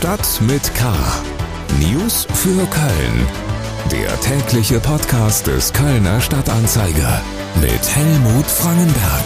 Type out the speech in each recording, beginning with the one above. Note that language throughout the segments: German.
Stadt mit K. News für Köln. Der tägliche Podcast des Kölner Stadtanzeiger mit Helmut Frangenberg.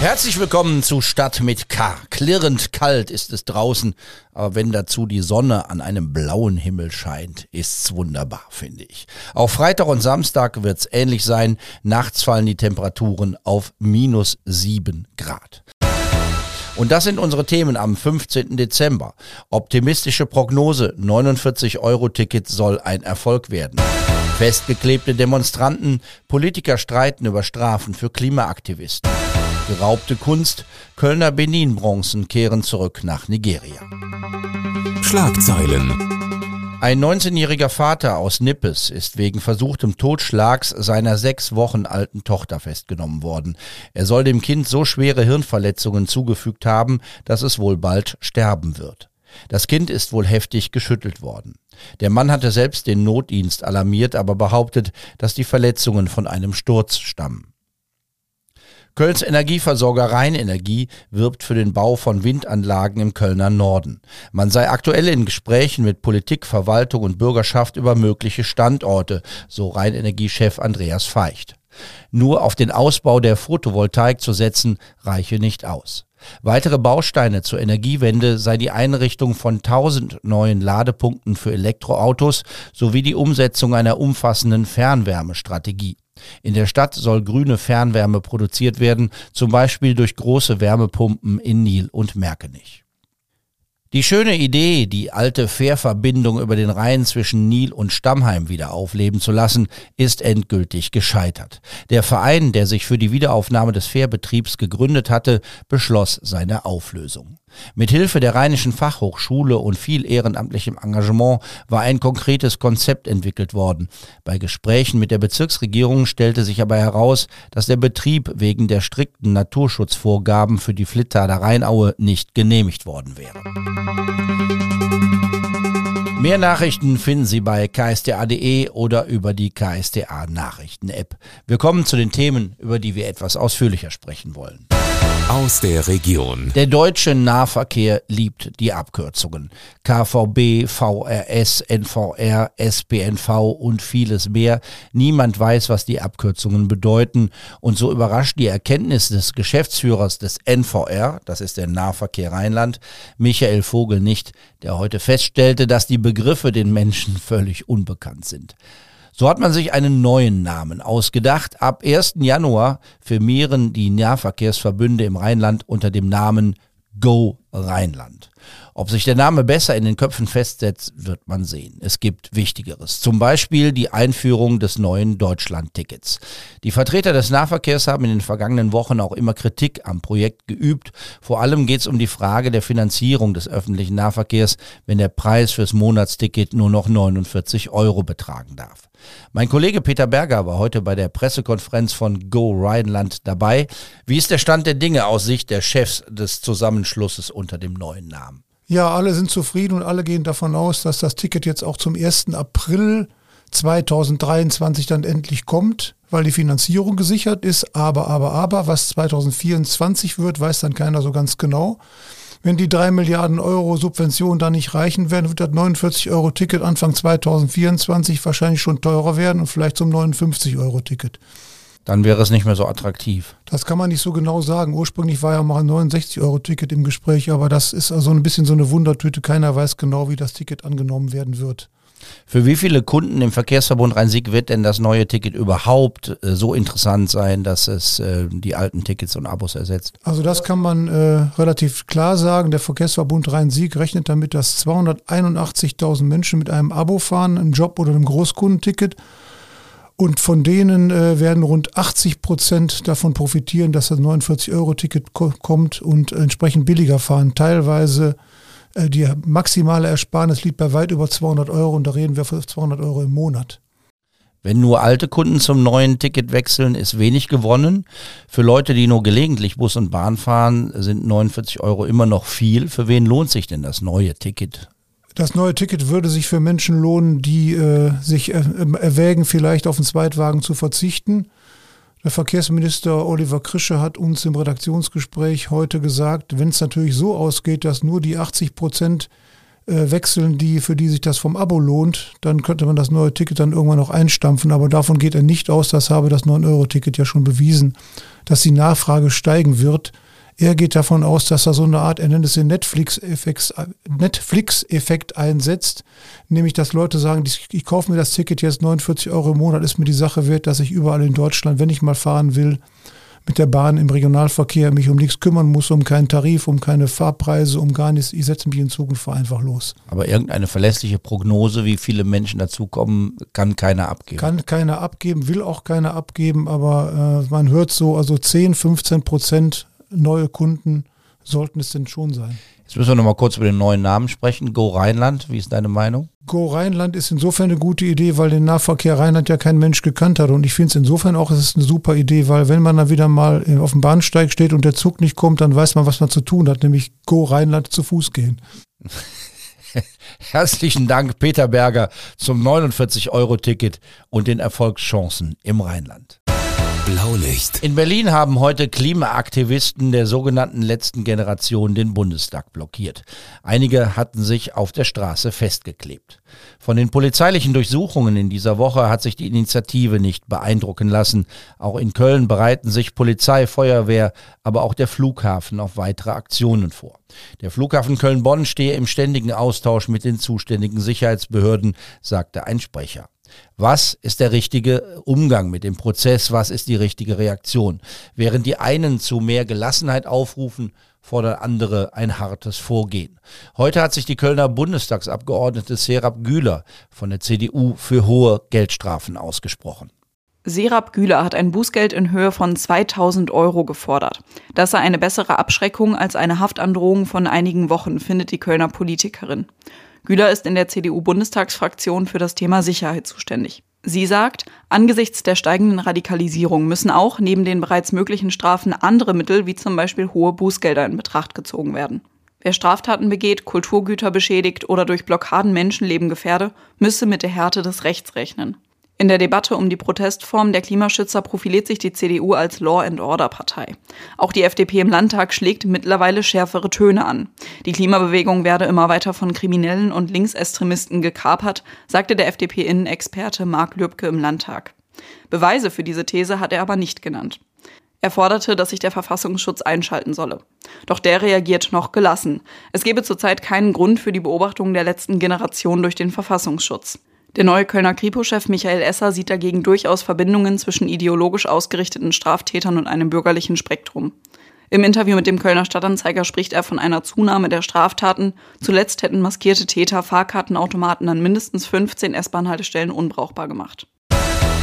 Herzlich willkommen zu Stadt mit K. Klirrend kalt ist es draußen, aber wenn dazu die Sonne an einem blauen Himmel scheint, ist's wunderbar, finde ich. Auch Freitag und Samstag wird's ähnlich sein. Nachts fallen die Temperaturen auf minus sieben Grad. Und das sind unsere Themen am 15. Dezember. Optimistische Prognose, 49 Euro Ticket soll ein Erfolg werden. Festgeklebte Demonstranten, Politiker streiten über Strafen für Klimaaktivisten. Geraubte Kunst, Kölner Benin-Bronzen kehren zurück nach Nigeria. Schlagzeilen. Ein 19-jähriger Vater aus Nippes ist wegen versuchtem Totschlags seiner sechs Wochen alten Tochter festgenommen worden. Er soll dem Kind so schwere Hirnverletzungen zugefügt haben, dass es wohl bald sterben wird. Das Kind ist wohl heftig geschüttelt worden. Der Mann hatte selbst den Notdienst alarmiert, aber behauptet, dass die Verletzungen von einem Sturz stammen. Kölns Energieversorger Rheinenergie wirbt für den Bau von Windanlagen im Kölner Norden. Man sei aktuell in Gesprächen mit Politik, Verwaltung und Bürgerschaft über mögliche Standorte, so Rheinenergie-Chef Andreas Feicht. Nur auf den Ausbau der Photovoltaik zu setzen, reiche nicht aus. Weitere Bausteine zur Energiewende sei die Einrichtung von 1000 neuen Ladepunkten für Elektroautos sowie die Umsetzung einer umfassenden Fernwärmestrategie. In der Stadt soll grüne Fernwärme produziert werden, zum Beispiel durch große Wärmepumpen in Nil und Merkenich. Die schöne Idee, die alte Fährverbindung über den Rhein zwischen Nil und Stammheim wieder aufleben zu lassen, ist endgültig gescheitert. Der Verein, der sich für die Wiederaufnahme des Fährbetriebs gegründet hatte, beschloss seine Auflösung. Mit Hilfe der Rheinischen Fachhochschule und viel ehrenamtlichem Engagement war ein konkretes Konzept entwickelt worden. Bei Gesprächen mit der Bezirksregierung stellte sich aber heraus, dass der Betrieb wegen der strikten Naturschutzvorgaben für die Flittaler Rheinaue nicht genehmigt worden wäre. Mehr Nachrichten finden Sie bei ksta.de oder über die KSTA Nachrichten App. Wir kommen zu den Themen, über die wir etwas ausführlicher sprechen wollen aus der Region. Der deutsche Nahverkehr liebt die Abkürzungen. KVB, VRS, NVR, SPNV und vieles mehr. Niemand weiß, was die Abkürzungen bedeuten. Und so überrascht die Erkenntnis des Geschäftsführers des NVR, das ist der Nahverkehr Rheinland, Michael Vogel nicht, der heute feststellte, dass die Begriffe den Menschen völlig unbekannt sind. So hat man sich einen neuen Namen ausgedacht. Ab 1. Januar firmieren die Nahverkehrsverbünde im Rheinland unter dem Namen Go Rheinland. Ob sich der Name besser in den Köpfen festsetzt, wird man sehen. Es gibt Wichtigeres. Zum Beispiel die Einführung des neuen Deutschland-Tickets. Die Vertreter des Nahverkehrs haben in den vergangenen Wochen auch immer Kritik am Projekt geübt. Vor allem geht es um die Frage der Finanzierung des öffentlichen Nahverkehrs, wenn der Preis fürs Monatsticket nur noch 49 Euro betragen darf. Mein Kollege Peter Berger war heute bei der Pressekonferenz von Go Rheinland dabei. Wie ist der Stand der Dinge aus Sicht der Chefs des Zusammenschlusses unter dem neuen Namen? Ja, alle sind zufrieden und alle gehen davon aus, dass das Ticket jetzt auch zum 1. April 2023 dann endlich kommt, weil die Finanzierung gesichert ist. Aber, aber, aber, was 2024 wird, weiß dann keiner so ganz genau. Wenn die drei Milliarden Euro Subvention da nicht reichen werden, wird das 49 Euro Ticket Anfang 2024 wahrscheinlich schon teurer werden und vielleicht zum 59 Euro Ticket. Dann wäre es nicht mehr so attraktiv. Das kann man nicht so genau sagen. Ursprünglich war ja mal ein 69 Euro Ticket im Gespräch, aber das ist also ein bisschen so eine Wundertüte. Keiner weiß genau, wie das Ticket angenommen werden wird. Für wie viele Kunden im Verkehrsverbund Rhein-Sieg wird denn das neue Ticket überhaupt äh, so interessant sein, dass es äh, die alten Tickets und Abos ersetzt? Also das kann man äh, relativ klar sagen. Der Verkehrsverbund Rhein-Sieg rechnet damit, dass 281.000 Menschen mit einem Abo fahren, einem Job oder einem Großkundenticket. Und von denen äh, werden rund 80 Prozent davon profitieren, dass das 49-Euro-Ticket ko kommt und entsprechend billiger fahren. Teilweise äh, die maximale Ersparnis liegt bei weit über 200 Euro und da reden wir von 200 Euro im Monat. Wenn nur alte Kunden zum neuen Ticket wechseln, ist wenig gewonnen. Für Leute, die nur gelegentlich Bus und Bahn fahren, sind 49 Euro immer noch viel. Für wen lohnt sich denn das neue Ticket? Das neue Ticket würde sich für Menschen lohnen, die äh, sich äh, erwägen, vielleicht auf den Zweitwagen zu verzichten der Verkehrsminister Oliver Krische hat uns im Redaktionsgespräch heute gesagt, wenn es natürlich so ausgeht, dass nur die 80 Prozent äh, wechseln, die, für die sich das vom Abo lohnt, dann könnte man das neue Ticket dann irgendwann noch einstampfen. Aber davon geht er nicht aus. Das habe das 9-Euro-Ticket ja schon bewiesen, dass die Nachfrage steigen wird. Er geht davon aus, dass er so eine Art, er nennt es den Netflix-Effekt Netflix einsetzt, nämlich dass Leute sagen, ich, ich kaufe mir das Ticket jetzt 49 Euro im Monat, ist mir die Sache wert, dass ich überall in Deutschland, wenn ich mal fahren will, mit der Bahn im Regionalverkehr mich um nichts kümmern muss, um keinen Tarif, um keine Fahrpreise, um gar nichts. Ich setze mich in Zug und fahre einfach los. Aber irgendeine verlässliche Prognose, wie viele Menschen dazukommen, kann keiner abgeben. Kann keiner abgeben, will auch keiner abgeben, aber äh, man hört so, also 10, 15 Prozent neue Kunden sollten es denn schon sein. Jetzt müssen wir noch mal kurz über den neuen Namen sprechen. Go Rheinland, wie ist deine Meinung? Go Rheinland ist insofern eine gute Idee, weil den Nahverkehr Rheinland ja kein Mensch gekannt hat. Und ich finde es insofern auch, es ist eine super Idee, weil wenn man dann wieder mal auf dem Bahnsteig steht und der Zug nicht kommt, dann weiß man, was man zu tun hat, nämlich Go Rheinland zu Fuß gehen. Herzlichen Dank, Peter Berger, zum 49-Euro-Ticket und den Erfolgschancen im Rheinland. Blaulicht. In Berlin haben heute Klimaaktivisten der sogenannten letzten Generation den Bundestag blockiert. Einige hatten sich auf der Straße festgeklebt. Von den polizeilichen Durchsuchungen in dieser Woche hat sich die Initiative nicht beeindrucken lassen. Auch in Köln bereiten sich Polizei, Feuerwehr, aber auch der Flughafen auf weitere Aktionen vor. Der Flughafen Köln-Bonn stehe im ständigen Austausch mit den zuständigen Sicherheitsbehörden, sagte ein Sprecher. Was ist der richtige Umgang mit dem Prozess? Was ist die richtige Reaktion? Während die einen zu mehr Gelassenheit aufrufen, fordern andere ein hartes Vorgehen. Heute hat sich die Kölner Bundestagsabgeordnete Serap Güler von der CDU für hohe Geldstrafen ausgesprochen. Serap Güler hat ein Bußgeld in Höhe von 2000 Euro gefordert. Das sei eine bessere Abschreckung als eine Haftandrohung von einigen Wochen, findet die Kölner Politikerin. Güler ist in der CDU-Bundestagsfraktion für das Thema Sicherheit zuständig. Sie sagt, angesichts der steigenden Radikalisierung müssen auch neben den bereits möglichen Strafen andere Mittel wie zum Beispiel hohe Bußgelder in Betracht gezogen werden. Wer Straftaten begeht, Kulturgüter beschädigt oder durch Blockaden Menschenleben gefährde, müsse mit der Härte des Rechts rechnen. In der Debatte um die Protestform der Klimaschützer profiliert sich die CDU als Law and Order Partei. Auch die FDP im Landtag schlägt mittlerweile schärfere Töne an. Die Klimabewegung werde immer weiter von Kriminellen und Linksextremisten gekapert, sagte der FDP-Innenexperte Mark Lübcke im Landtag. Beweise für diese These hat er aber nicht genannt. Er forderte, dass sich der Verfassungsschutz einschalten solle. Doch der reagiert noch gelassen. Es gebe zurzeit keinen Grund für die Beobachtung der letzten Generation durch den Verfassungsschutz. Der neue Kölner Kripo-Chef Michael Esser sieht dagegen durchaus Verbindungen zwischen ideologisch ausgerichteten Straftätern und einem bürgerlichen Spektrum. Im Interview mit dem Kölner Stadtanzeiger spricht er von einer Zunahme der Straftaten. Zuletzt hätten maskierte Täter Fahrkartenautomaten an mindestens 15 S-Bahn-Haltestellen unbrauchbar gemacht.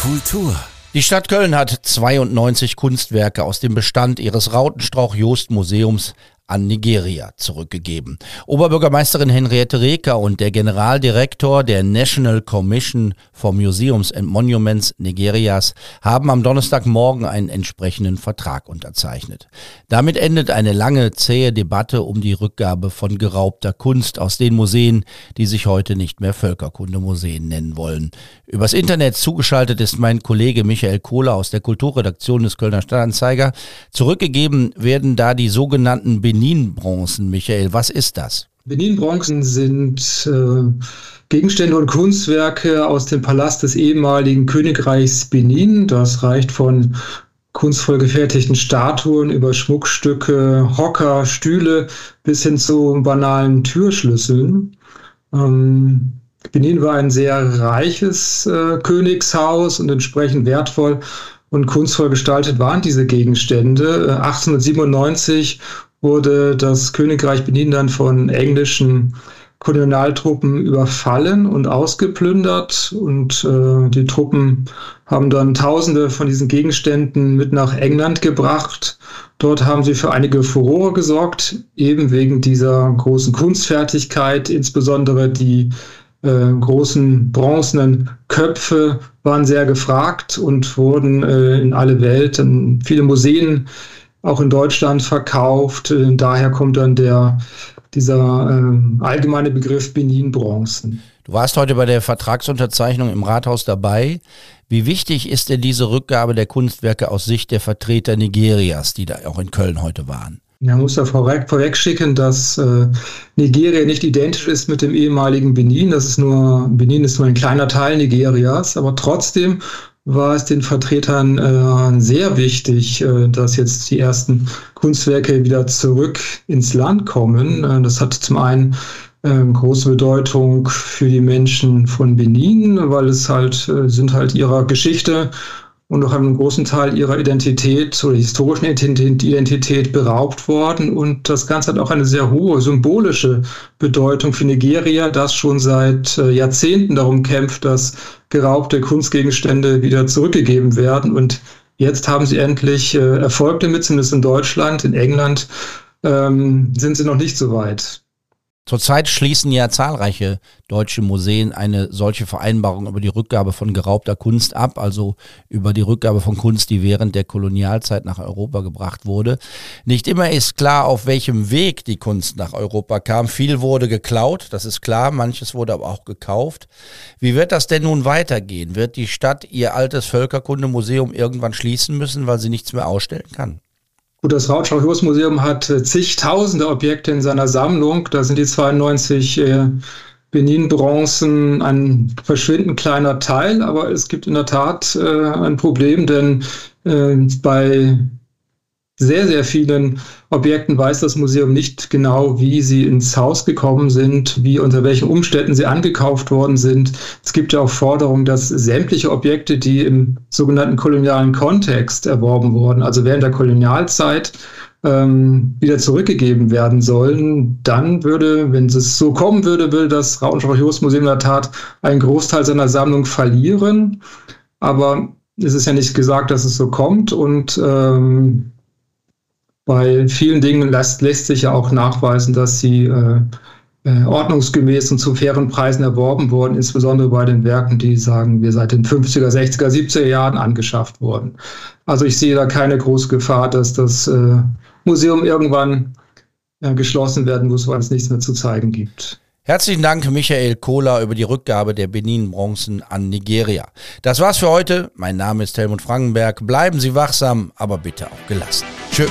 Kultur. Die Stadt Köln hat 92 Kunstwerke aus dem Bestand ihres Rautenstrauch-Jost-Museums an Nigeria zurückgegeben. Oberbürgermeisterin Henriette Reker und der Generaldirektor der National Commission for Museums and Monuments Nigerias haben am Donnerstagmorgen einen entsprechenden Vertrag unterzeichnet. Damit endet eine lange, zähe Debatte um die Rückgabe von geraubter Kunst aus den Museen, die sich heute nicht mehr Völkerkundemuseen nennen wollen. Übers Internet zugeschaltet ist mein Kollege Michael Kohler aus der Kulturredaktion des Kölner Stadtanzeiger. Zurückgegeben werden da die sogenannten Benin-Bronzen. Michael, was ist das? Benin-Bronzen sind äh, Gegenstände und Kunstwerke aus dem Palast des ehemaligen Königreichs Benin. Das reicht von kunstvoll gefertigten Statuen über Schmuckstücke, Hocker, Stühle bis hin zu banalen Türschlüsseln. Ähm, Benin war ein sehr reiches äh, Königshaus und entsprechend wertvoll und kunstvoll gestaltet waren diese Gegenstände. 1897 äh, wurde das Königreich Benin dann von englischen Kolonialtruppen überfallen und ausgeplündert. Und äh, die Truppen haben dann Tausende von diesen Gegenständen mit nach England gebracht. Dort haben sie für einige Furore gesorgt, eben wegen dieser großen Kunstfertigkeit, insbesondere die äh, großen bronzenen Köpfe waren sehr gefragt und wurden äh, in alle Welt, in viele Museen auch in Deutschland verkauft. Äh, daher kommt dann der, dieser äh, allgemeine Begriff Benin-Bronzen. Du warst heute bei der Vertragsunterzeichnung im Rathaus dabei. Wie wichtig ist denn diese Rückgabe der Kunstwerke aus Sicht der Vertreter Nigerias, die da auch in Köln heute waren? Ja, muss vorweg, vorweg schicken, dass äh, Nigeria nicht identisch ist mit dem ehemaligen Benin. Das ist nur, Benin ist nur ein kleiner Teil Nigerias, aber trotzdem war es den Vertretern äh, sehr wichtig, äh, dass jetzt die ersten Kunstwerke wieder zurück ins Land kommen. Äh, das hat zum einen ähm, große Bedeutung für die Menschen von Benin, weil es halt äh, sind halt ihrer Geschichte und auch einen großen Teil ihrer Identität oder historischen Identität beraubt worden. Und das Ganze hat auch eine sehr hohe symbolische Bedeutung für Nigeria, das schon seit äh, Jahrzehnten darum kämpft, dass geraubte Kunstgegenstände wieder zurückgegeben werden. Und jetzt haben sie endlich äh, Erfolg damit, zumindest in Deutschland, in England ähm, sind sie noch nicht so weit. Zurzeit schließen ja zahlreiche deutsche Museen eine solche Vereinbarung über die Rückgabe von geraubter Kunst ab, also über die Rückgabe von Kunst, die während der Kolonialzeit nach Europa gebracht wurde. Nicht immer ist klar, auf welchem Weg die Kunst nach Europa kam. Viel wurde geklaut, das ist klar, manches wurde aber auch gekauft. Wie wird das denn nun weitergehen? Wird die Stadt ihr altes Völkerkundemuseum irgendwann schließen müssen, weil sie nichts mehr ausstellen kann? Gut, das Rautschau-Hürst-Museum hat äh, zigtausende Objekte in seiner Sammlung. Da sind die 92 äh, Benin-Bronzen ein verschwindend kleiner Teil, aber es gibt in der Tat äh, ein Problem, denn äh, bei sehr, sehr vielen Objekten weiß das Museum nicht genau, wie sie ins Haus gekommen sind, wie unter welchen Umständen sie angekauft worden sind. Es gibt ja auch Forderungen, dass sämtliche Objekte, die im sogenannten kolonialen Kontext erworben wurden, also während der Kolonialzeit, ähm, wieder zurückgegeben werden sollen, dann würde, wenn es so kommen würde, würde das Rautenschau-Museum in der Tat einen Großteil seiner Sammlung verlieren. Aber es ist ja nicht gesagt, dass es so kommt und ähm, bei vielen Dingen lässt, lässt sich ja auch nachweisen, dass sie äh, äh, ordnungsgemäß und zu fairen Preisen erworben wurden, insbesondere bei den Werken, die, sagen wir, seit den 50er, 60er, 70er Jahren angeschafft wurden. Also ich sehe da keine große Gefahr, dass das äh, Museum irgendwann äh, geschlossen werden muss, weil es nichts mehr zu zeigen gibt. Herzlichen Dank, Michael Kohler, über die Rückgabe der Benin-Bronzen an Nigeria. Das war's für heute. Mein Name ist Helmut Frankenberg. Bleiben Sie wachsam, aber bitte auch gelassen. Tschüss.